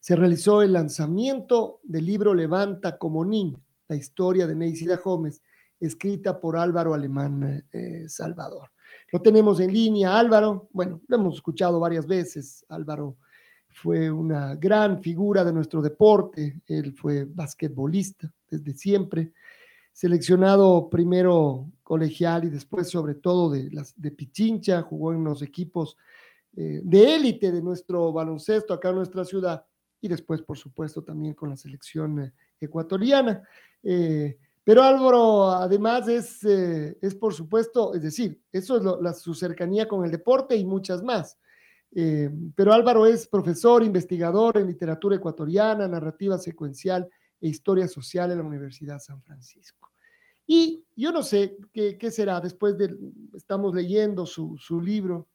se realizó el lanzamiento del libro Levanta como niño, la historia de Neisida Gómez, escrita por Álvaro Alemán eh, Salvador. Lo tenemos en línea, Álvaro. Bueno, lo hemos escuchado varias veces. Álvaro fue una gran figura de nuestro deporte. Él fue basquetbolista desde siempre, seleccionado primero colegial y después sobre todo de, las, de Pichincha, jugó en los equipos eh, de élite de nuestro baloncesto acá en nuestra ciudad y después, por supuesto, también con la selección eh, ecuatoriana. Eh, pero Álvaro, además, es, eh, es por supuesto, es decir, eso es la, su cercanía con el deporte y muchas más. pero Álvaro es profesor, investigador en literatura ecuatoriana, narrativa secuencial e historia social en la Universidad San Francisco. Y yo no sé qué, qué será, después de, estamos leyendo su, su libro,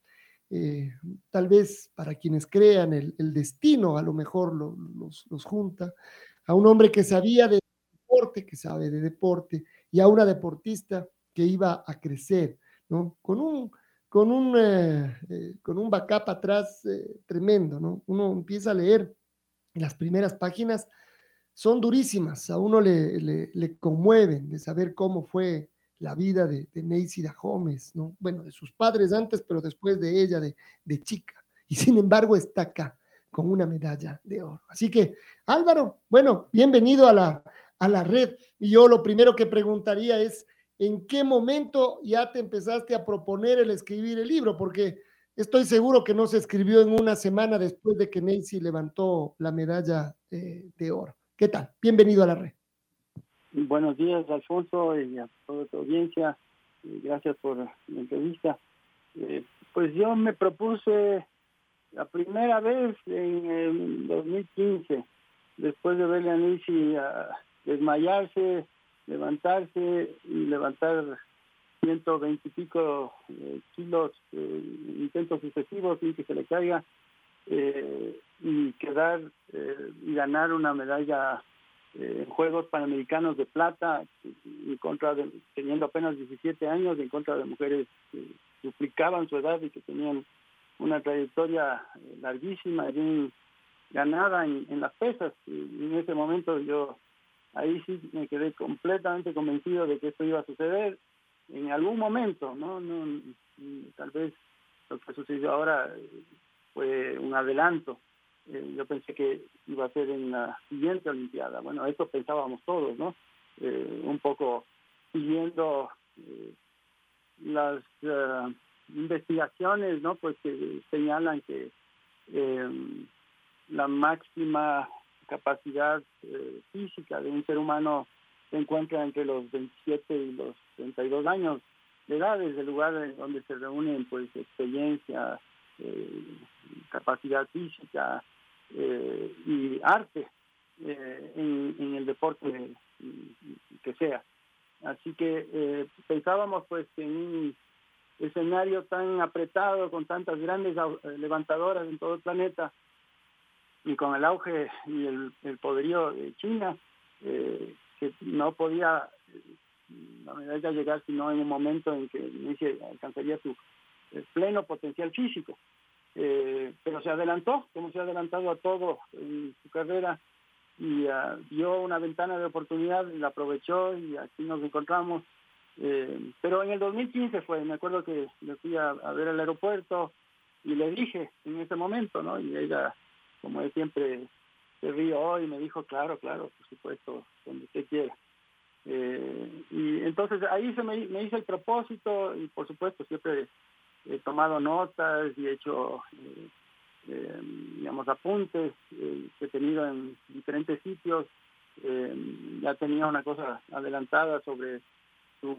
eh, tal vez para quienes crean el, destino, a lo mejor los, junta, a un hombre que sabía de deporte, que sabe de deporte, y a una deportista que iba a crecer, ¿no? Con un, con un, eh, eh, con un backup atrás tremendo, ¿no? Uno empieza a leer las primeras páginas, son durísimas, a uno le, le, le conmueven de saber cómo fue la vida de, de Neisida Gómez, ¿no? Bueno, de sus padres antes, pero después de ella, de, de chica. Y sin embargo está acá con una medalla de oro. Así que, Álvaro, bueno, bienvenido a la, a la red. Y yo lo primero que preguntaría es, ¿en qué momento ya te empezaste a proponer el escribir el libro? Porque estoy seguro que no se escribió en una semana después de que Neisy levantó la medalla de, de oro. ¿Qué tal? Bienvenido a la red. Buenos días, Alfonso, y a toda tu audiencia. Gracias por la entrevista. Eh, pues yo me propuse la primera vez en el 2015, después de verle a Nisi desmayarse, levantarse y levantar 120 y pico eh, kilos, eh, intentos sucesivos sin que se le caiga, y quedar y ganar una medalla en Juegos Panamericanos de Plata, en contra de, teniendo apenas 17 años, en contra de mujeres que duplicaban su edad y que tenían una trayectoria eh, larguísima, bien ganada en, las pesas. Y en ese momento yo ahí sí me quedé completamente convencido de que esto iba a suceder en algún momento, ¿no? no tal vez lo que sucedió ahora eh, fue un adelanto eh, yo pensé que iba a ser en la siguiente Olimpiada. Bueno, eso pensábamos todos, ¿no? Eh, un poco siguiendo eh, las investigaciones, ¿no? Pues que señalan que la máxima capacidad física de un ser humano se encuentra entre los 27 y los 32 años de edad, es el lugar en donde se reúnen pues experiencia, capacidad física, eh, y arte eh, en, el deporte que sea. Así que eh, pensábamos pues en un escenario tan apretado, con tantas grandes levantadoras en todo el planeta, y con el auge y el, poderío de China, que no podía la medalla llegar sino en un momento en que alcanzaría su pleno potencial físico. Eh, pero se adelantó, como se ha adelantado a todo en su carrera, y uh, dio una ventana de oportunidad y la aprovechó y aquí nos encontramos. Eh, pero en el 2015 fue, me acuerdo que le fui a, ver al aeropuerto y le dije en ese momento, ¿no? Y ella, como él siempre se rió y me dijo, claro, claro, por supuesto, donde usted quiera. y entonces ahí se me, me hice el propósito y por supuesto siempre he tomado notas y he hecho eh, digamos, apuntes eh, que he tenido en diferentes sitios. Eh, ya tenía una cosa adelantada sobre su,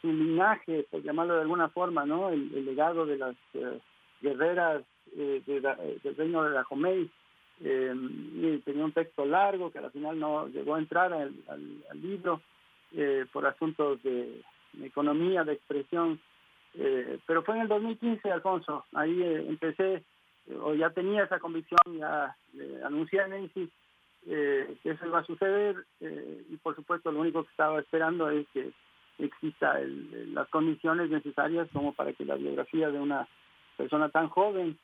su linaje, por llamarlo de alguna forma, ¿no? El, legado de las guerreras del reino de la Jomei. y tenía un texto largo que al final no llegó a entrar al, al libro por asuntos de economía, de expresión eh, pero fue en el 2015, Alfonso, ahí eh, empecé, eh, o ya tenía esa convicción, ya anuncié a Nancy que eso iba a suceder y por supuesto lo único que estaba esperando es que exista las condiciones necesarias como para que la biografía de una persona tan joven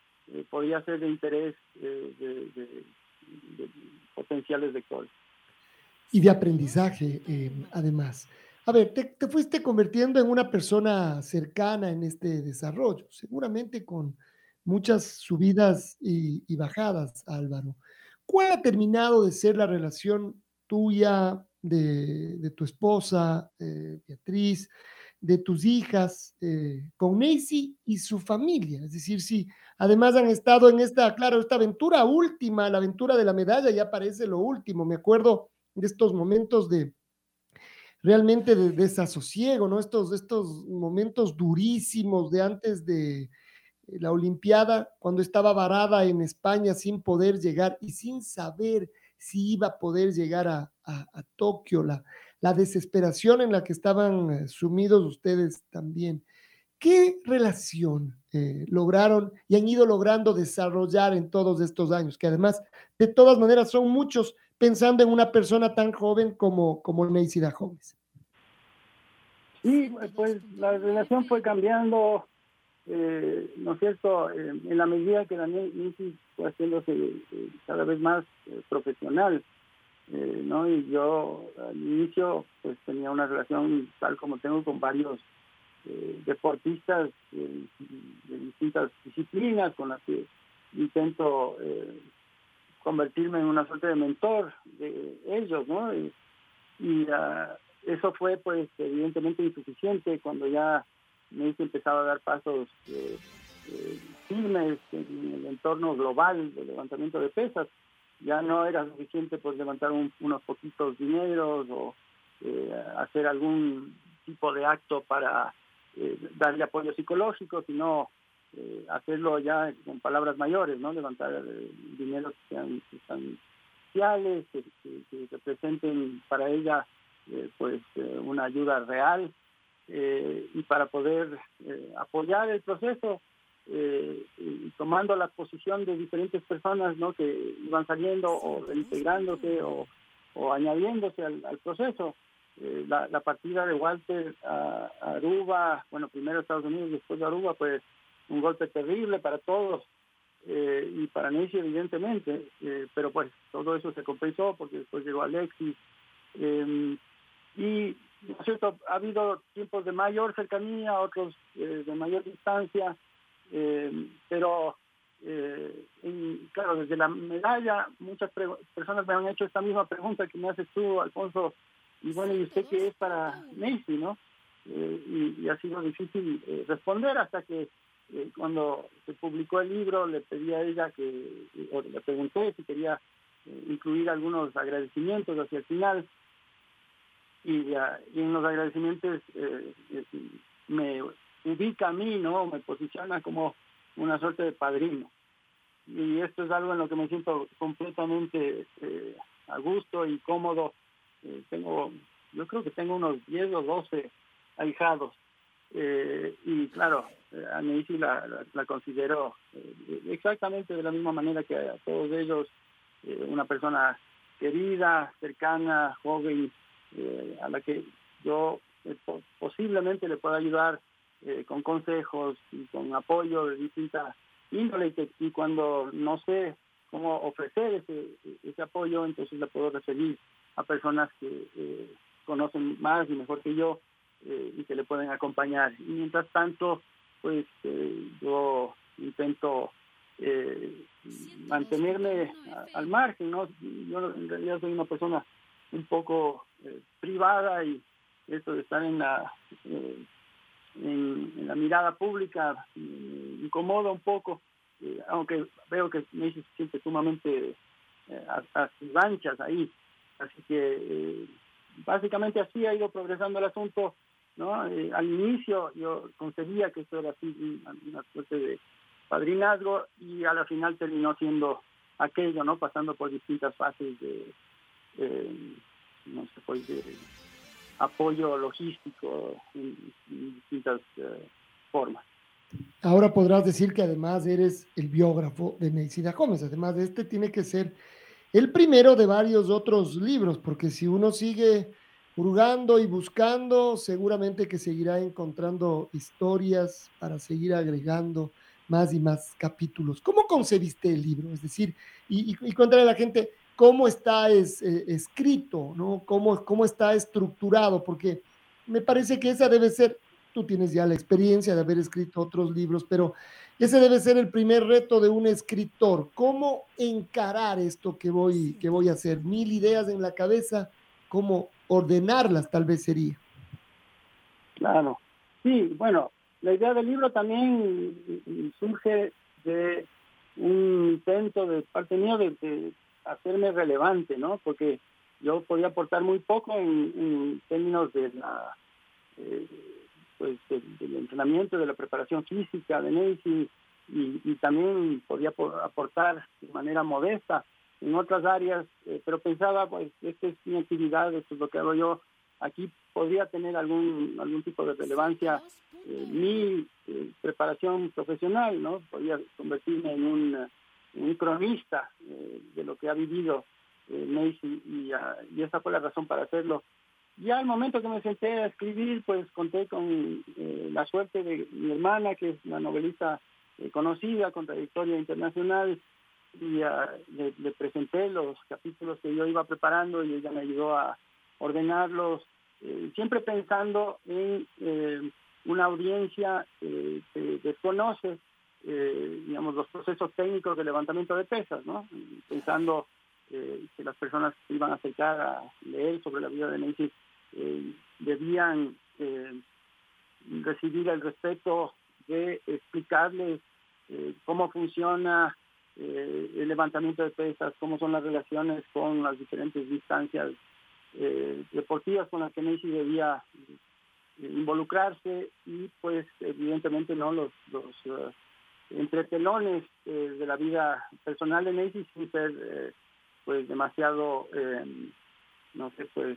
podía ser de interés de, de, potenciales lectores. Y de aprendizaje, además. A ver, te, fuiste convirtiendo en una persona cercana en este desarrollo, seguramente con muchas subidas y, bajadas, Álvaro. ¿Cuál ha terminado de ser la relación tuya, de, tu esposa, eh, Beatriz, de tus hijas, eh, con Nancy y su familia? Es decir, si además han estado en esta, claro, esta aventura última, la aventura de la medalla, ya parece lo último. Me acuerdo de estos momentos de realmente de desasosiego, ¿no? Estos, estos momentos durísimos de antes de la Olimpiada, cuando estaba varada en España sin poder llegar y sin saber si iba a poder llegar a, Tokio, la, la desesperación en la que estaban eh, sumidos ustedes también. ¿Qué relación eh, lograron y han ido logrando desarrollar en todos estos años? Que además, de todas maneras, son muchos pensando en una persona tan joven como, como Neisida Jóvenes. Sí, pues la relación fue cambiando, eh, ¿no es cierto?, eh, en la medida que la fue haciéndose eh, cada vez más profesional, ¿no? Y yo al inicio pues tenía una relación tal como tengo con varios deportistas de distintas disciplinas con las que intento convertirme en una suerte de mentor de ellos, ¿no? Y, ah, eso fue, pues, evidentemente insuficiente cuando ya me empezaba a dar pasos eh, eh, firmes en el entorno global del levantamiento de pesas. Ya no era suficiente, pues, levantar unos poquitos dineros o eh, hacer algún tipo de acto para darle apoyo psicológico, sino eh, hacerlo ya con palabras mayores, ¿no? Levantar eh, dinero que sean que, que, representen para ella eh, pues una ayuda real y para poder apoyar el proceso y tomando la posición de diferentes personas ¿no? que iban saliendo o integrándose o, o añadiéndose al, al proceso. la, la, partida de Walter a, Aruba, bueno, primero Estados Unidos, después de Aruba, pues un golpe terrible para todos eh, y para Nancy evidentemente, eh, pero pues todo eso se compensó porque después llegó Alexis em, y ¿no es cierto? ha habido tiempos de mayor cercanía, otros eh, de mayor distancia, em, pero claro, desde la medalla muchas personas me han hecho esta misma pregunta que me haces tú, Alfonso, y bueno, ¿y usted qué es para Nancy, no? Y, y, ha sido difícil responder hasta que eh, cuando se publicó el libro le pedí a ella que, o le pregunté si quería eh, incluir algunos agradecimientos hacia el final y, en los agradecimientos eh, me ubica a mí, ¿no? Me posiciona como una suerte de padrino. Y esto es algo en lo que me siento completamente a gusto y cómodo. tengo, yo creo que tengo unos 10 o 12 ahijados eh, y claro, a mí sí la, la, considero eh, exactamente de la misma manera que a todos ellos, eh, una persona querida, cercana, joven, a la que yo posiblemente le pueda ayudar con consejos y con apoyo de distinta índole y, cuando no sé cómo ofrecer ese, ese apoyo, entonces le puedo referir a personas que conocen más y mejor que yo eh, y que le pueden acompañar. Y mientras tanto, pues eh, yo intento eh, mantenerme al margen, ¿no? Yo en realidad soy una persona un poco privada y esto de estar en la en, la mirada pública incomoda un poco, aunque veo que me se siente sumamente a, sus anchas ahí. Así que básicamente así ha ido progresando el asunto. ¿No? al inicio yo concebía que esto era así una suerte de padrinazgo y a la final terminó siendo aquello, ¿no? Pasando por distintas fases de, no sé, pues de apoyo logístico en, distintas eh, formas. Ahora podrás decir que además eres el biógrafo de Neisida Gómez. Además de este, tiene que ser el primero de varios otros libros, porque si uno sigue hurgando y buscando, seguramente que seguirá encontrando historias para seguir agregando más y más capítulos. ¿Cómo concebiste el libro? Es decir, y, y, y a la gente cómo está es, eh, escrito, ¿no? Cómo, cómo está estructurado, porque me parece que esa debe ser, tú tienes ya la experiencia de haber escrito otros libros, pero ese debe ser el primer reto de un escritor. ¿Cómo encarar esto que voy, que voy a hacer? Mil ideas en la cabeza, ¿cómo ordenarlas tal vez sería? Claro, sí, bueno, la idea del libro también surge de un intento de parte mía de, hacerme relevante, ¿no? Porque yo podía aportar muy poco en, términos de la eh, pues del, entrenamiento, de la preparación física de Nancy y, también podía aportar de manera modesta en otras áreas, eh, pero pensaba, pues, esta es mi actividad, esto es lo que hago yo, aquí podría tener algún algún tipo de relevancia eh, mi eh, preparación profesional, ¿no? Podría convertirme en un, un cronista eh, de lo que ha vivido Macy y, ah, y, esa fue la razón para hacerlo. Ya al momento que me senté a escribir, pues conté con la suerte de mi hermana, que es una novelista conocida, con trayectoria internacional, y ah, le, presenté los capítulos que yo iba preparando y ella me ayudó a ordenarlos, eh, siempre pensando en eh, una audiencia eh, que desconoce, digamos, los procesos técnicos de levantamiento de pesas, ¿no? Pensando que las personas que iban a acercar a leer sobre la vida de Nancy debían recibir el respeto de explicarles cómo funciona el levantamiento de pesas, cómo son las relaciones con las diferentes distancias eh, deportivas con las que Messi debía eh, involucrarse y pues evidentemente no los, los uh, entretelones eh, de la vida personal de Messi sin ser pues demasiado no sé pues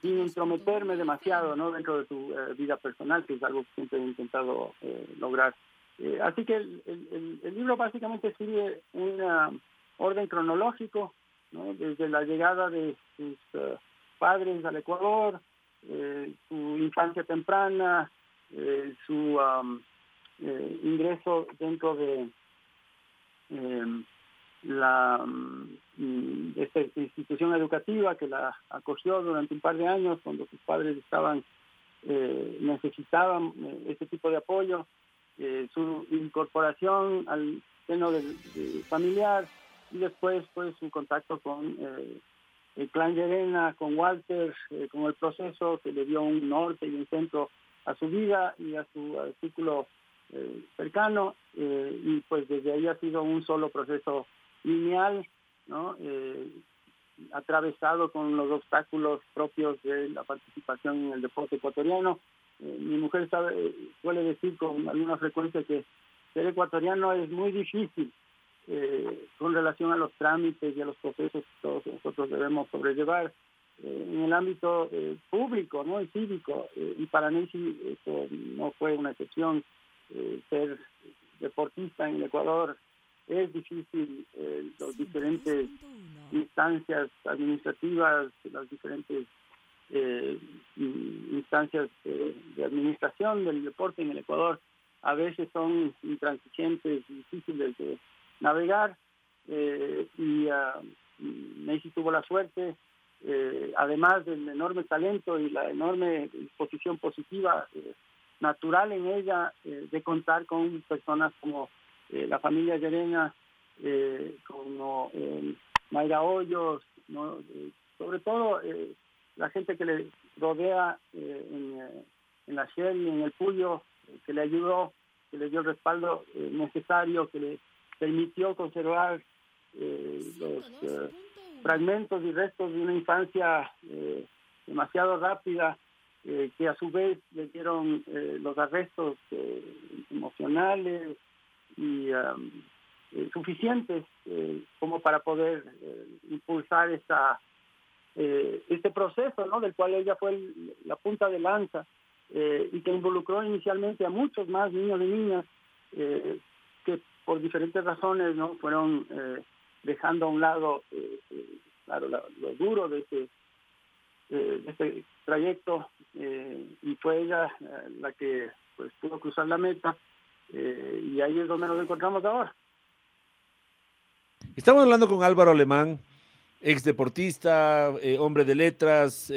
sin intrometerme demasiado no dentro de su vida personal que es algo que siempre he intentado lograr así que el, el, el libro básicamente sigue un orden cronológico desde la llegada de sus eh, padres al Ecuador, eh, su infancia temprana, eh, su ingreso dentro de em, la mm, esta institución educativa que la acogió durante un par de años cuando sus padres estaban necesitaban este tipo de apoyo, su incorporación al seno del familiar, y después pues su contacto con eh, el clan Llerena, con Walter, eh, con el proceso que le dio un norte y un centro a su vida y a su círculo eh, cercano y pues desde ahí ha sido un solo proceso lineal, ¿no? atravesado con los obstáculos propios de la participación en el deporte ecuatoriano. Mi mujer sabe, suele decir con alguna frecuencia que ser ecuatoriano es muy difícil, eh, con relación a los trámites y a los procesos que todos nosotros debemos sobrellevar eh, en el ámbito eh, público ¿no? y cívico. y para mí sí, eso no fue una excepción. ser deportista en el Ecuador es difícil, las diferentes instancias administrativas, las diferentes instancias de administración del deporte en el Ecuador a veces son intransigentes, difíciles de navegar eh, y uh, tuvo la suerte, eh, además del enorme talento y la enorme disposición positiva eh, natural en ella de contar con personas como la familia Llerena, como Mayra Hoyos, ¿no? sobre todo la gente que le rodea en, en, la Shell y en el Puyo, que le ayudó, que le dio el respaldo necesario, que le permitió conservar los fragmentos y restos de una infancia demasiado rápida eh, que a su vez le dieron eh, los arrestos eh, emocionales y um, suficientes como para poder impulsar esta, este proceso, ¿no? del cual ella fue la punta de lanza y que involucró inicialmente a muchos más niños y niñas que por diferentes razones no fueron dejando a un lado claro lo duro de este este trayecto eh, y fue ella eh, la que pues pudo cruzar la meta eh, y ahí es donde nos encontramos ahora. Estamos hablando con Álvaro Alemán, ex deportista, hombre de letras,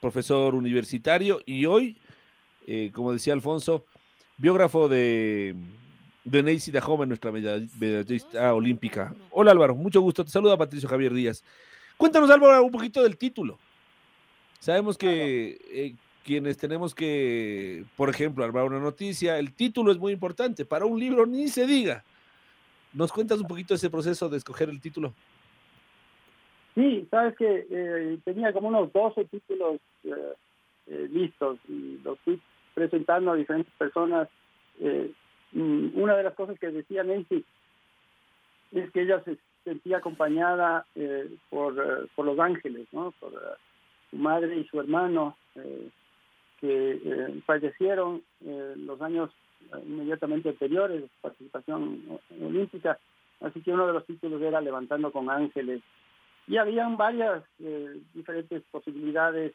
profesor universitario y hoy, como decía Alfonso, biógrafo de, de Neisy Dajoma, nuestra medallista olímpica. Hola Álvaro, mucho gusto. Te saluda Patricio Javier Díaz. Cuéntanos, Álvaro, un poquito del título. Sabemos que eh, quienes tenemos que, por ejemplo, armar una noticia, el título es muy importante. Para un libro ni se diga. ¿Nos cuentas un poquito ese proceso de escoger el título? Sí, sabes que eh, tenía como unos 12 títulos eh, listos y los fui presentando a diferentes personas. Mm, una de las cosas que decía Nancy es que ella se sentía acompañada eh, por, eh, por los ángeles, ¿no? por su madre y su hermano, eh, que fallecieron los años inmediatamente anteriores de participación olímpica. Así que uno de los títulos era Levantando con Ángeles. Y habían varias diferentes posibilidades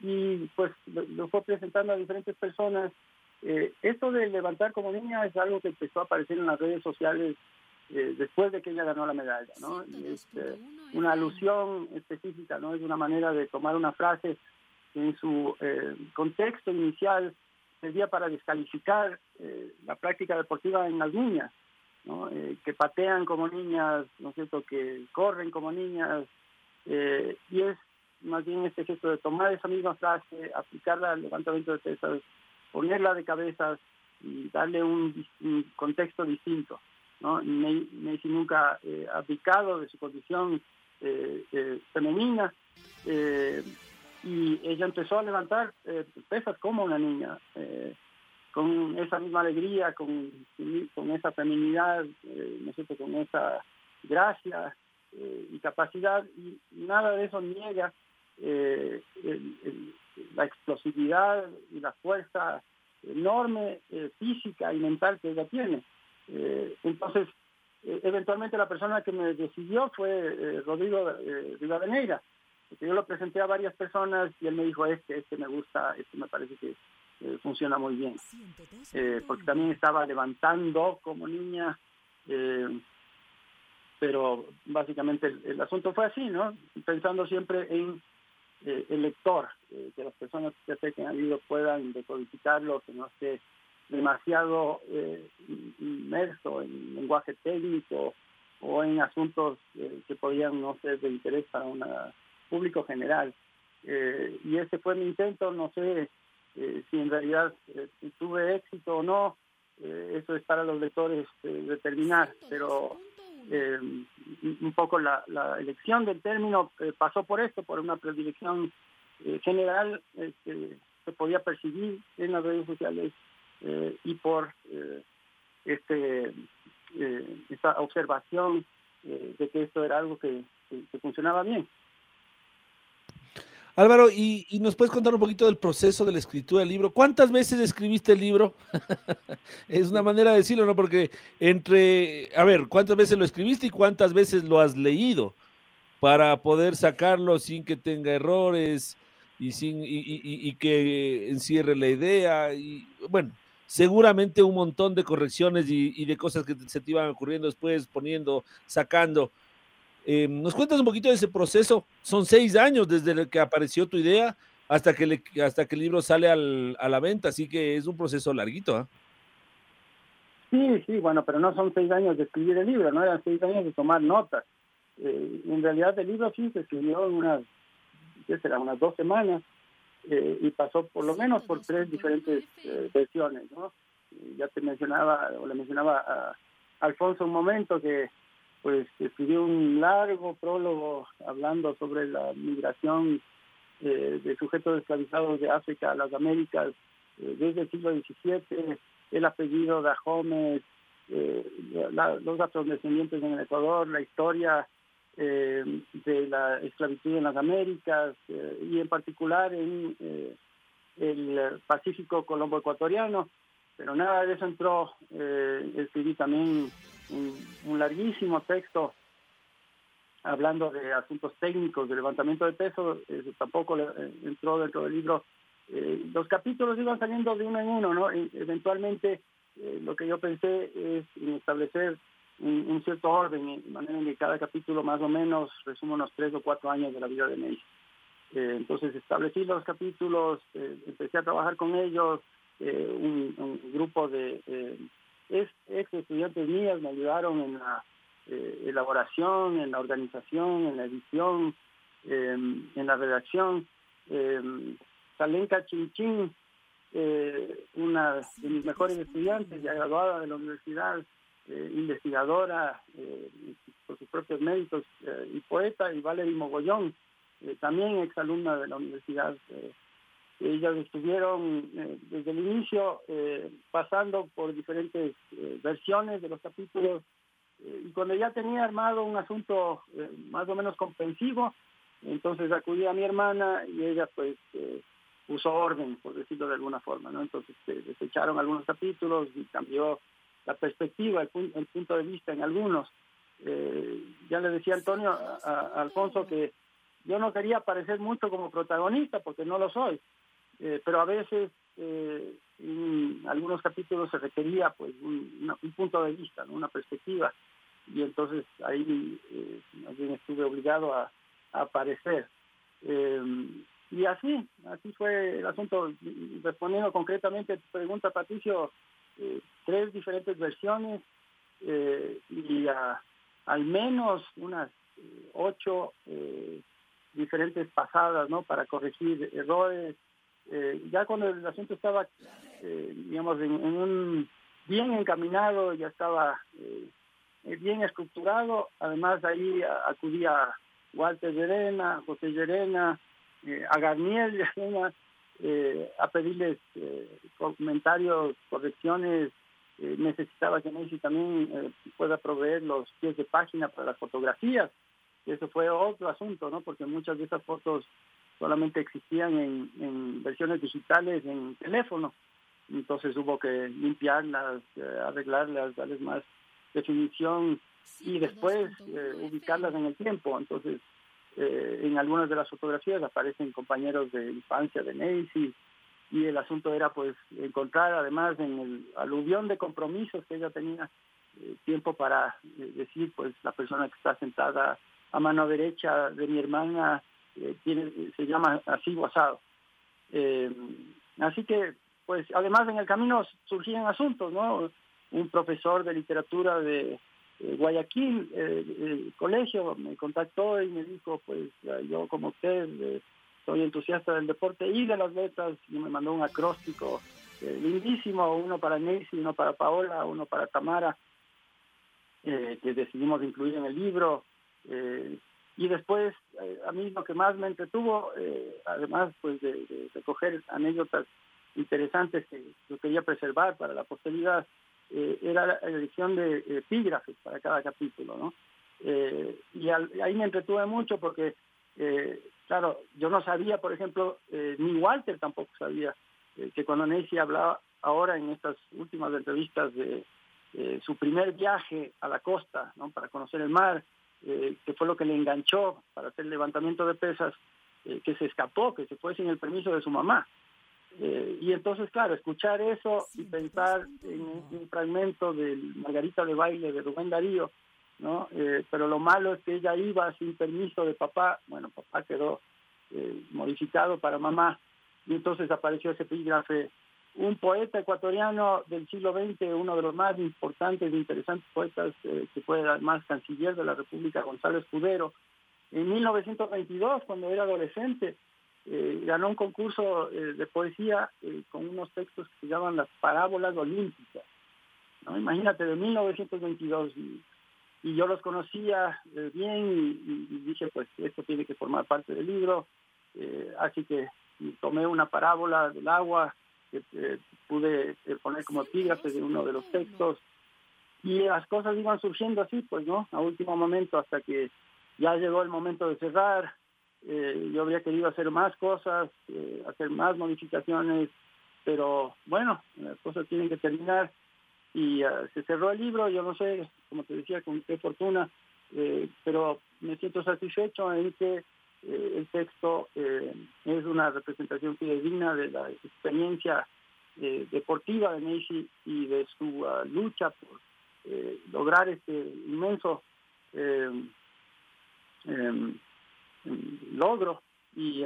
y pues lo, lo, fue presentando a diferentes personas. esto de levantar como niña es algo que empezó a aparecer en las redes sociales eh, después de que ella ganó la medalla, ¿no? es este, una alusión específica, ¿no? Es una manera de tomar una frase en su eh, contexto inicial servía para descalificar eh, la práctica deportiva en las niñas, ¿no? que patean como niñas, ¿no es cierto?, que corren como niñas, y es más bien este gesto de tomar esa misma frase, aplicarla al levantamiento de pesas, ponerla de cabezas y darle un contexto distinto. ¿no? Messi nunca eh, abdicado de su condición eh, eh, femenina y ella empezó a levantar pesas como una niña, con esa misma alegría, con, con esa feminidad, ¿no sé, con esa gracia y capacidad, y nada de eso niega la explosividad y la fuerza enorme física y mental que ella tiene. Eh, entonces, eh, eventualmente la persona que me decidió fue eh, Rodrigo eh, Rivadeneira, porque yo lo presenté a varias personas y él me dijo, este, este me gusta, este me parece que funciona muy bien, porque también estaba levantando como niña, pero básicamente el, asunto fue así, ¿no? Pensando siempre en el lector, que las personas que se han ido puedan decodificarlo, que no esté demasiado eh, inmerso en lenguaje técnico o en asuntos eh, que podían no ser de interés para un público general. Eh, y ese fue mi intento, no sé si en realidad tuve éxito o no, eso es para los lectores determinar, pero un poco la, la, elección del término pasó por esto, por una predilección general que se podía percibir en las redes sociales eh, y por eh, este eh, esta observación de que esto era algo que, funcionaba bien. Álvaro, ¿y, nos puedes contar un poquito del proceso de la escritura del libro? ¿Cuántas veces escribiste el libro? es una manera de decirlo, ¿no? Porque entre, a ver, ¿cuántas veces lo escribiste y cuántas veces lo has leído para poder sacarlo sin que tenga errores y, sin, y, y que encierre la idea? Y bueno, seguramente un montón de correcciones y, de cosas que se te iban ocurriendo después, poniendo, sacando. Eh, ¿Nos cuentas un poquito de ese proceso? Son seis años desde que apareció tu idea hasta que, le, hasta que el libro sale al, a la venta, así que es un proceso larguito. ¿ah? Sí, sí, bueno, pero no son seis años de escribir el libro, no eran seis años de tomar notas. en realidad el libro sí se escribió en unas, ¿qué será? unas dos semanas y pasó por lo menos por tres diferentes versiones, ¿no? Ya te mencionaba, o le mencionaba a Alfonso un momento que un largo prólogo hablando sobre la migración eh, de sujetos esclavizados de África a las Américas eh, desde el siglo XVII, el apellido de Ajomes, eh, los afrodescendientes en el Ecuador, la historia de la esclavitud en las Américas y en particular en el Pacífico Colombo ecuatoriano, pero nada de eso entró, escribí también un, larguísimo texto hablando de asuntos técnicos de levantamiento de peso, tampoco le, eh, entró dentro del libro. Eh, los capítulos iban saliendo de uno en uno, ¿no? eventualmente eh, lo que yo pensé es establecer un, cierto orden, de manera en que cada capítulo más o menos resume unos tres o cuatro años de la vida de Ney. entonces establecí los capítulos, empecé a trabajar con ellos, un, grupo de ex estudiantes mías me ayudaron en la eh, elaboración, en la organización, en la edición, em, en la redacción. Eh, Salenka Chinchín, eh, una de mis mejores estudiantes, ya graduada de la universidad, eh, investigadora por sus propios méritos y poeta, y Valerie Mogollón, también exalumna de la universidad ellas estuvieron eh, desde el inicio eh, pasando por diferentes eh, versiones de los capítulos y cuando ya tenía armado un asunto más o menos comprensivo, entonces acudí a mi hermana y ella pues puso orden, por decirlo de alguna forma, ¿no? Entonces desecharon algunos capítulos y cambió la perspectiva, el, punto de vista en algunos. ya le decía Antonio a Alfonso que yo no quería parecer mucho como protagonista porque no lo soy, eh, pero a veces eh, en algunos capítulos se requería pues un, punto de vista, una perspectiva, y entonces ahí eh, estuve obligado a, aparecer. y así, así fue el asunto. Respondiendo concretamente tu pregunta, Patricio, tres diferentes versiones y al menos unas ocho diferentes pasadas, ¿no? Para corregir errores, eh, ya cuando el asunto estaba, eh, digamos, en, un bien encaminado, ya estaba eh, bien estructurado, además ahí acudía Walter Llerena, José Llerena, a Garniel Llerena, a pedirles comentarios, correcciones, necesitaba que Messi también pueda proveer los pies de página para las fotografías. Eso fue otro asunto, ¿no? Porque muchas de esas fotos solamente existían en, versiones digitales en teléfono. Entonces hubo que limpiarlas, eh, arreglarlas, darles más definición y después eh, ubicarlas en el tiempo. Entonces, eh, en algunas de las fotografías aparecen compañeros de infancia de Nancy y el asunto era pues encontrar además en el aluvión de compromisos que ella tenía tiempo para decir pues la persona que está sentada a mano derecha de mi hermana eh, tiene, se llama así. Eh, así que, pues, además en el camino surgían asuntos, ¿no? Un profesor de literatura de Guayaquil, el colegio, me contactó y me dijo, pues, yo como usted soy entusiasta del deporte y de las letras, y me mandó un acróstico lindísimo, uno para Nancy, uno para Paola, uno para Tamara, que decidimos incluir en el libro. Eh, y después, eh, a mí lo que más me entretuvo, eh, además pues de, recoger anécdotas interesantes que yo quería preservar para la posteridad, eh, era la elección de epígrafes para cada capítulo, ¿no? y ahí me entretuve mucho porque, claro, yo no sabía, por ejemplo, ni Walter tampoco sabía que cuando Nancy hablaba ahora en estas últimas entrevistas de su primer viaje a la costa, ¿no? Para conocer el mar, eh, que fue lo que le enganchó para hacer el levantamiento de pesas, eh, que se escapó, que se fue sin el permiso de su mamá. Eh, y entonces, claro, escuchar eso y pensar en un, fragmento del Margarita de baile de Rubén Darío, ¿no? pero lo malo es que ella iba sin permiso de papá, bueno, papá quedó modificado para mamá, y entonces apareció ese epígrafe un poeta ecuatoriano del siglo XX, uno de los más importantes e interesantes poetas, eh, que fue además canciller de la República, Gonzalo Escudero. En 1922, cuando era adolescente, eh, ganó un concurso eh, de poesía con unos textos que se llaman las parábolas olímpicas. ¿no? Imagínate, de 1922. Y, y yo los conocía bien y, dije, pues esto tiene que formar parte del libro. así que tomé una parábola del agua que eh, pude eh, poner como epígrafe de uno de los textos y las cosas iban surgiendo así, pues, ¿no? A último momento, hasta que ya llegó el momento de cerrar. Eh, yo habría querido hacer más cosas, hacer más modificaciones, pero bueno, las cosas tienen que terminar y se cerró el libro. Yo no sé, como te decía, con qué fortuna, pero me siento satisfecho en que eh, el texto eh, es una representación fidedigna de la experiencia eh, deportiva de Messi y de su ah, lucha por lograr este inmenso em, logro y,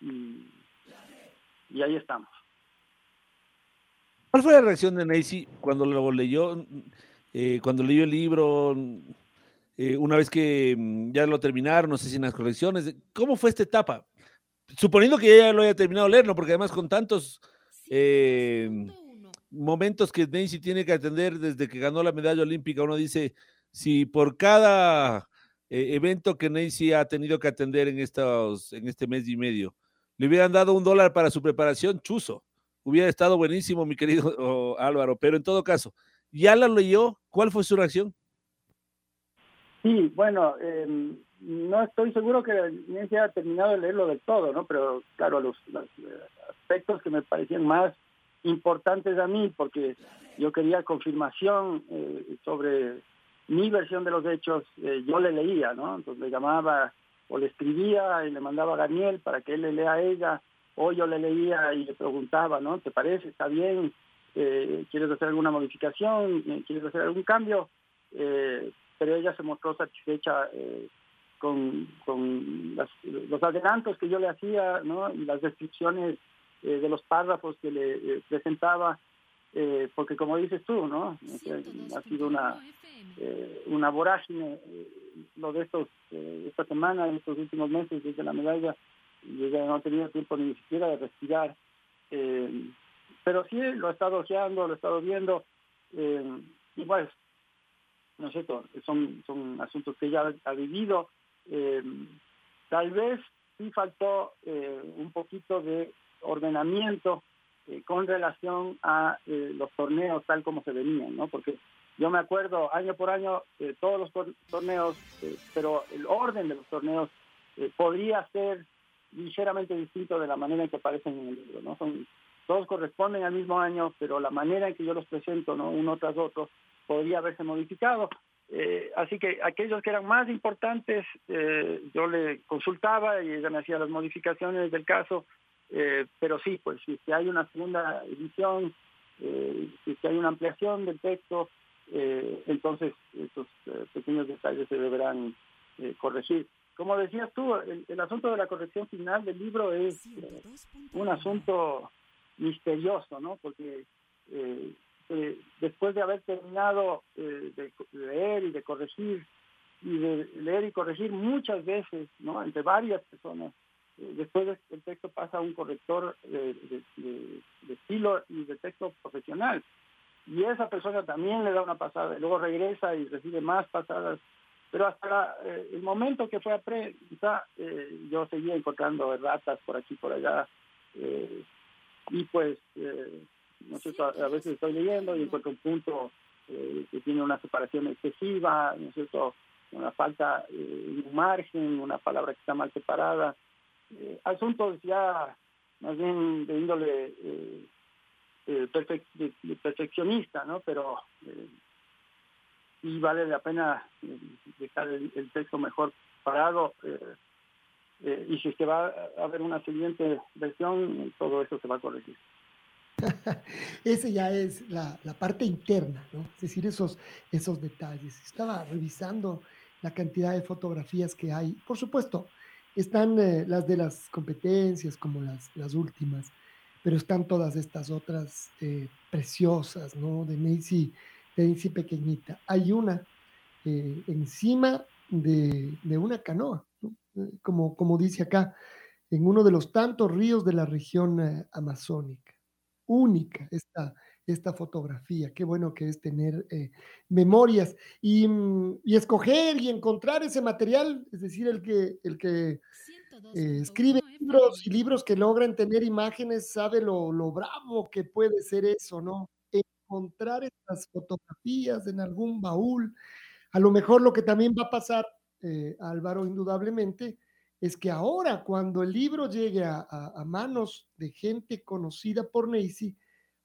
y, ahí estamos. ¿Cuál fue la reacción de Nancy cuando lo leyó, cuando leyó el libro? Eh, una vez que mm, ya lo terminaron, no sé si en las correcciones, ¿cómo fue esta etapa? Suponiendo que ya lo haya terminado de leerlo, porque además con tantos eh, momentos que Nancy tiene que atender desde que ganó la medalla olímpica, uno dice, si por cada eh, evento que Nancy ha tenido que atender en, estos, en este mes y medio, le hubieran dado un dólar para su preparación, chuzo. Hubiera estado buenísimo, mi querido oh, Álvaro, pero en todo caso, ya la leyó, ¿cuál fue su reacción? Sí, bueno, eh, no estoy seguro que se haya terminado de leerlo del todo, ¿no? Pero claro, los, eh, aspectos que me parecían más importantes a mí, porque yo quería confirmación eh, sobre mi versión de los hechos, yo le leía, ¿no? Entonces le llamaba o le escribía y le mandaba a Daniel para que él le lea a ella, o yo le leía y le preguntaba, ¿no? ¿Te parece? ¿Está bien? ¿Quieres hacer alguna modificación? ¿Quieres hacer algún cambio? pero ella se mostró satisfecha eh, con, los adelantos que yo le hacía ¿no? y las descripciones eh, de los párrafos que le eh, porque como dices tú, ¿no? ha sido una, una vorágine lo de estos, esta semana, estos últimos meses desde la medalla, y ella no ha tenido tiempo ni siquiera de respirar. pero sí, lo he estado ojeando, lo he estado viendo, y bueno, ¿no es cierto? Son, son asuntos que ella ha vivido. Eh, tal vez sí faltó eh, un poquito de ordenamiento eh, con relación a los torneos tal como se venían, ¿no? Porque yo me acuerdo año por año todos los torneos, pero el orden de los torneos podría ser ligeramente distinto de la manera en que aparecen en el libro, ¿no? Son, todos corresponden al mismo año, pero la manera en que yo los presento, ¿no? Uno tras otro, podría haberse modificado. Eh, así que aquellos que eran más importantes, eh, yo le consultaba y ella me hacía las modificaciones del caso, eh, pero sí, pues si hay una segunda edición, si hay una ampliación del texto, entonces estos pequeños detalles se deberán corregir. Como decías tú, el, el, asunto de la corrección final del libro es un asunto misterioso, ¿no? Porque eh, después de haber terminado eh, de leer y de corregir, y de leer y corregir muchas veces, ¿no? Entre varias personas, eh, después el texto pasa a un corrector de, estilo y de texto profesional. Y esa persona también le da una pasada, y luego regresa y recibe más pasadas. Pero hasta el momento que fue a prensa, yo seguía encontrando ratas por aquí, por allá. y pues ¿no cierto? A, veces estoy leyendo y encuentro un punto eh, que tiene una separación excesiva, ¿no es cierto? Una falta eh, un margen, una palabra que está mal separada. Eh, asuntos ya más bien de índole perfeccionista, ¿no? Pero sí vale la pena dejar el, texto mejor parado. y si es que va a haber una siguiente versión, todo eso se va a corregir. Ese ya es la, parte interna, ¿no? Es decir, esos, esos detalles. Estaba revisando la cantidad de fotografías que hay. Por supuesto, están eh, las de las competencias como las, las últimas, pero están todas estas otras eh, preciosas, ¿no? De Nancy, de pequeñita. Hay una eh, encima de, una canoa, como, como dice acá, en uno de los tantos ríos de la región amazónica. Única esta, esta fotografía. Qué bueno que es tener eh, memorias mm, y, escoger y encontrar ese material, es decir, el que, el que eh, escribe libros y libros que logran tener imágenes, sabe lo, bravo que puede ser eso, ¿no? Encontrar estas fotografías en algún baúl. A lo mejor lo que también va a pasar, eh, Álvaro, indudablemente, es que ahora cuando el libro llegue a, a manos de gente conocida por Neisy,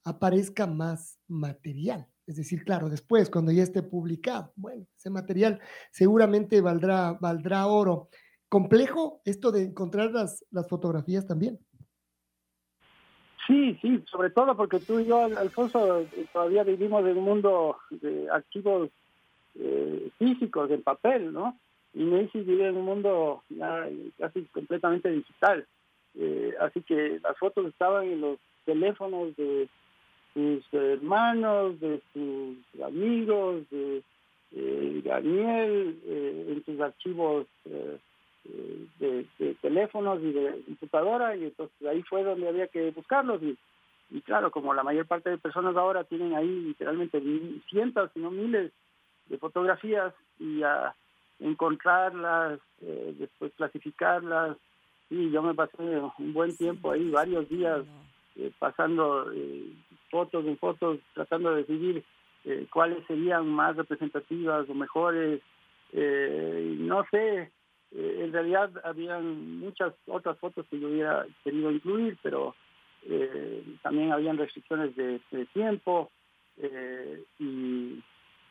aparezca más material. Es decir, claro, después, cuando ya esté publicado, bueno, ese material seguramente valdrá, valdrá oro. ¿Complejo esto de encontrar las, las fotografías también? Sí, sí, sobre todo porque tú y yo, Alfonso, todavía vivimos en un mundo de archivos eh, físicos, en papel, ¿no? Y Nancy vive en un mundo casi completamente digital. Eh, así que las fotos estaban en los teléfonos de sus hermanos, de sus amigos, de Daniel, eh, en sus archivos eh, eh, de, teléfonos y de computadora, y entonces ahí fue donde había que buscarlos. Y, y claro, como la mayor parte de personas ahora tienen ahí literalmente cientos, si no miles de fotografías, y a encontrarlas, después clasificarlas, y yo me pasé un buen tiempo ahí, varios días, pasando fotos en fotos, tratando de decidir eh, cuáles serían más representativas o mejores. Eh, no sé, eh, en realidad habían muchas otras fotos que yo hubiera querido incluir, pero también habían restricciones de, tiempo y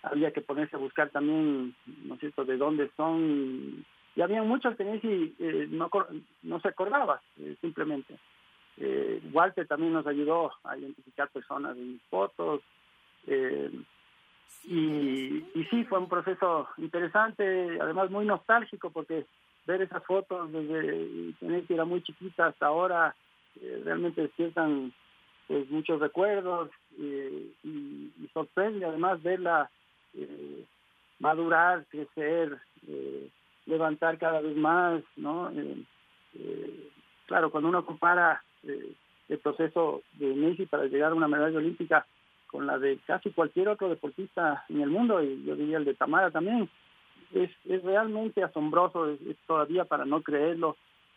había que ponerse a buscar también, ¿no es cierto?, de dónde son. Y había muchas que no, no se acordaba, simplemente. Eh, Walter también nos ayudó a identificar personas en fotos. Eh, y, y, sí, fue un proceso interesante, además muy nostálgico, porque ver esas fotos desde que era muy chiquita hasta ahora eh, realmente despiertan pues, muchos recuerdos y, y, sorprende además verla madurar, crecer, levantar cada vez más, ¿no? claro, cuando uno compara eh, el proceso de Messi para llegar a una medalla olímpica con la de casi cualquier otro deportista en el mundo, y yo diría el de Tamara también, es, es realmente asombroso, es, todavía para no creerlo.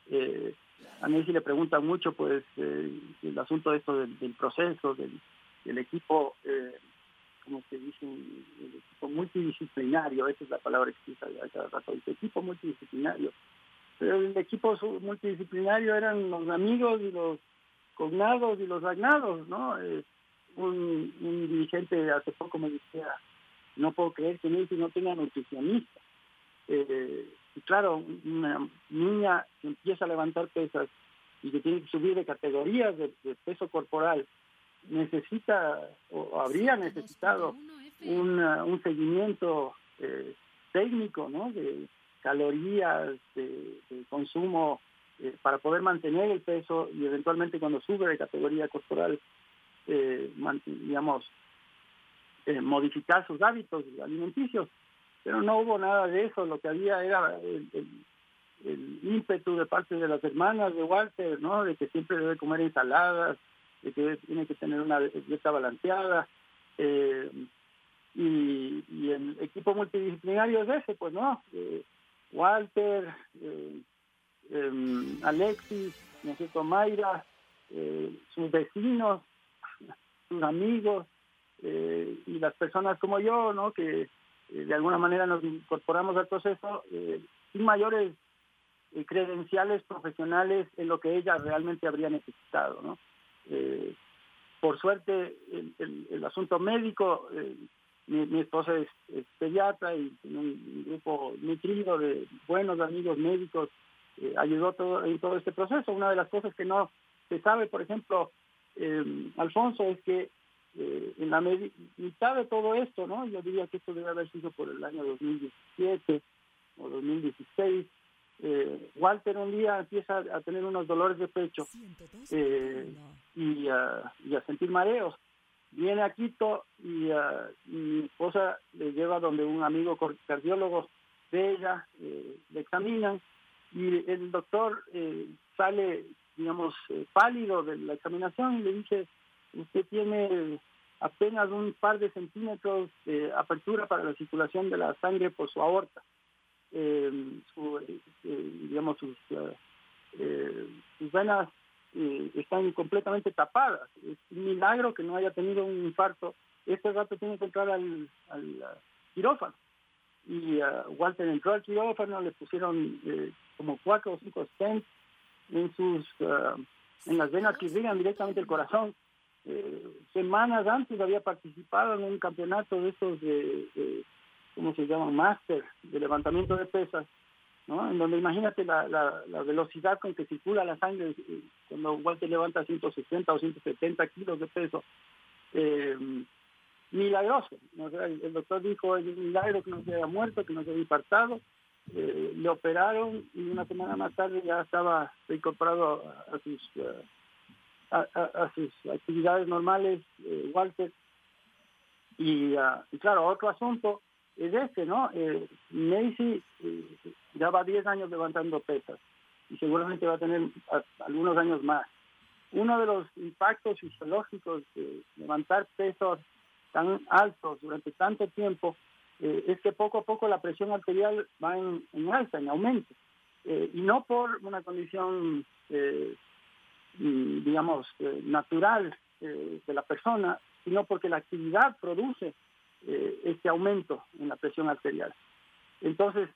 Eh, a Messi le pregunta mucho pues eh, el asunto de esto del, proceso, del, equipo, eh, como se dice, el equipo multidisciplinario, esa es la palabra que se usa cada rato, el equipo multidisciplinario el equipo multidisciplinario eran los amigos y los cognados y los agnados, ¿no? Eh, un, dirigente hace poco me decía, no puedo creer que Messi no tenga nutricionista. Eh, y claro, una niña que empieza a levantar pesas y que tiene que subir de categorías de, peso corporal, necesita o habría necesitado un seguimiento eh, técnico, ¿no? De, calorías, de, consumo eh, para poder mantener el peso y eventualmente cuando sube de categoría corporal, eh, digamos, eh, modificar sus hábitos alimenticios. Pero no hubo nada de eso, lo que había era el, ímpetu de parte de las hermanas de Walter, ¿no? De que siempre debe comer ensaladas, de que tiene que tener una dieta balanceada. y, y, el equipo multidisciplinario es ese, pues, ¿no? Walter, eh, em, Alexis, ¿no Mayra, eh, sus vecinos, sus amigos eh, y las personas como yo, ¿no? Que de alguna manera nos incorporamos al proceso sin mayores credenciales profesionales en lo que ella realmente habría necesitado, ¿no? por suerte, el, el asunto médico mi, esposa es, pediatra y tiene un grupo nutrido de buenos amigos médicos, eh, ayudó todo, en todo este proceso. Una de las cosas que no se sabe, por ejemplo, eh, Alfonso, es que eh, en la mitad de todo esto, ¿no? Yo diría que esto debe haber sido por el año 2017 o 2016, Eh, Walter un día empieza a tener unos dolores de pecho eh, y, a sentir mareos. Viene a Quito y mi esposa le lleva donde un amigo cardiólogo de ella, le examinan y el doctor sale, digamos, pálido de la examinación y le dice, usted tiene apenas un par de centímetros de apertura para la circulación de la sangre por su aorta. Eh, eh, digamos, sus, eh, sus venas están completamente tapadas. Es un milagro que no haya tenido un infarto. Este rato tiene que entrar al, quirófano. Y Walter entró al quirófano, le pusieron como cuatro o cinco stents en sus en las venas que irrigan directamente el corazón eh, semanas antes había participado en un campeonato de estos de, ¿cómo se llama? Máster de levantamiento de pesas, En donde imagínate la, la, velocidad con que circula la sangre eh, cuando Walter levanta 160 o 170 kilos de peso. Eh, milagroso. El, doctor dijo, es un milagro que no se haya muerto, que no se haya infartado. Eh, le operaron y una semana más tarde ya estaba incorporado a, sus a, sus actividades normales, eh, Walter. Ah, y, claro, otro asunto es este, ¿no? Eh, eh, ya va 10 años levantando pesas y seguramente va a tener algunos años más. Uno de los impactos fisiológicos de levantar pesos tan altos durante tanto tiempo es que poco a poco la presión arterial va en, alta, en aumento. y no por una condición Mm, digamos, eh, natural eh, de la persona, sino porque la actividad produce eh, este aumento en la presión arterial. Entonces,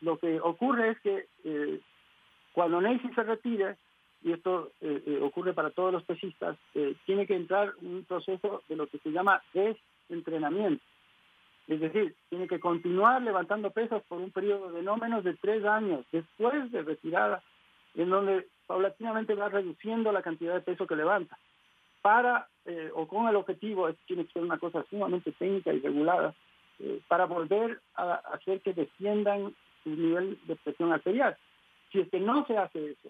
lo que ocurre es que cuando Nancy se retire, y esto ocurre para todos los pesistas, tiene que entrar un proceso de lo que se llama desentrenamiento. Es decir, tiene que continuar levantando pesas por un periodo de no menos de tres años después de retirada, en donde paulatinamente va reduciendo la cantidad de peso que levanta para eh, o con el objetivo, esto tiene que ser una cosa sumamente técnica y regulada, eh, para volver a hacer que desciendan su nivel de presión arterial. Si es que no se hace eso,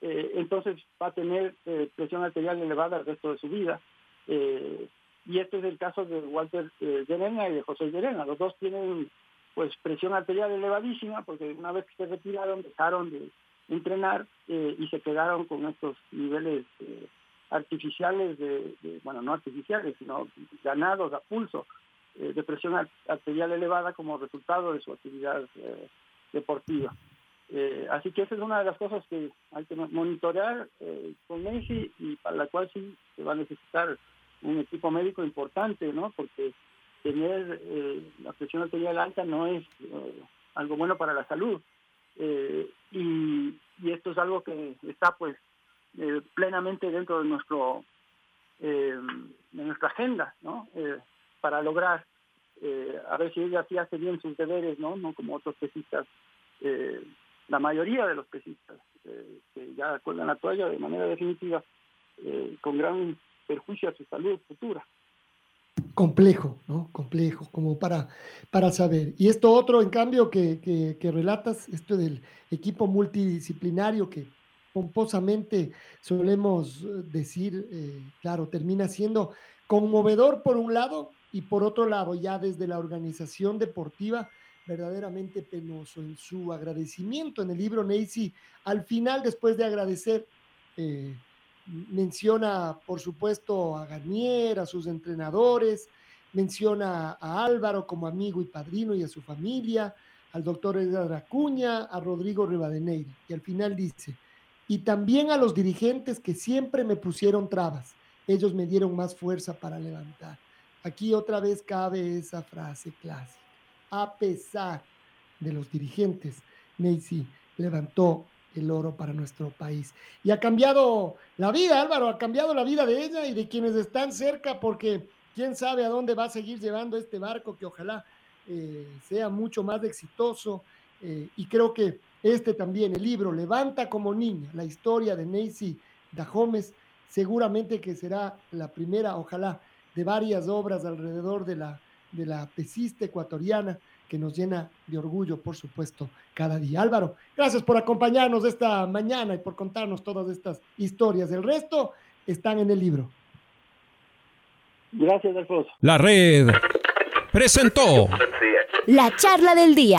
eh, entonces va a tener presión arterial elevada el resto de su vida. y este es el caso de Walter Llerena y de José Llerena. Los dos tienen pues presión arterial elevadísima porque una vez que se retiraron dejaron de entrenar eh, y se quedaron con estos niveles eh, artificiales, de, bueno, no artificiales, sino ganados a pulso eh, de presión arterial elevada como resultado de su actividad deportiva. así que esa es una de las cosas que hay que monitorear con Messi y para la cual sí se va a necesitar un equipo médico importante, ¿no? Porque tener la presión arterial alta no es algo bueno para la salud. Eh, y, esto es algo que está pues eh, plenamente dentro de nuestro eh, de nuestra agenda no para lograr a ver si ella sí hace bien sus deberes no no como otros pesistas la mayoría de los pesistas que ya cuelgan la toalla de manera definitiva con gran perjuicio a su salud futura complejo, ¿no? Complejo, como para, para saber. Y esto otro, en cambio, que, que, relatas, esto del equipo multidisciplinario que pomposamente solemos eh, decir, eh, claro, termina siendo conmovedor por un lado y por otro lado, ya desde la organización deportiva, verdaderamente penoso en su agradecimiento en el libro Nancy, al final, después de agradecer, eh, menciona, por supuesto, a Garnier, a sus entrenadores, menciona a Álvaro como amigo y padrino y a su familia, al doctor Edgar Acuña, a Rodrigo Rivadeneira. Y al final dice, y también a los dirigentes que siempre me pusieron trabas. Ellos me dieron más fuerza para levantar. Aquí otra vez cabe esa frase clásica. A pesar de los dirigentes, Nancy levantó el oro para nuestro país. Y ha cambiado la vida, Álvaro, ha cambiado la vida de ella y de quienes están cerca, porque quién sabe a dónde va a seguir llevando este barco, que ojalá eh, sea mucho más exitoso. Eh, y creo que este también, el libro Levanta como niña, la historia de Nancy Dahomes, seguramente que será la primera, ojalá, de varias obras alrededor de la, de la pesista ecuatoriana que nos llena de orgullo, por supuesto, cada día. Álvaro, gracias por acompañarnos esta mañana y por contarnos todas estas historias. El resto están en el libro. Gracias, Alfonso. La red presentó La charla del día.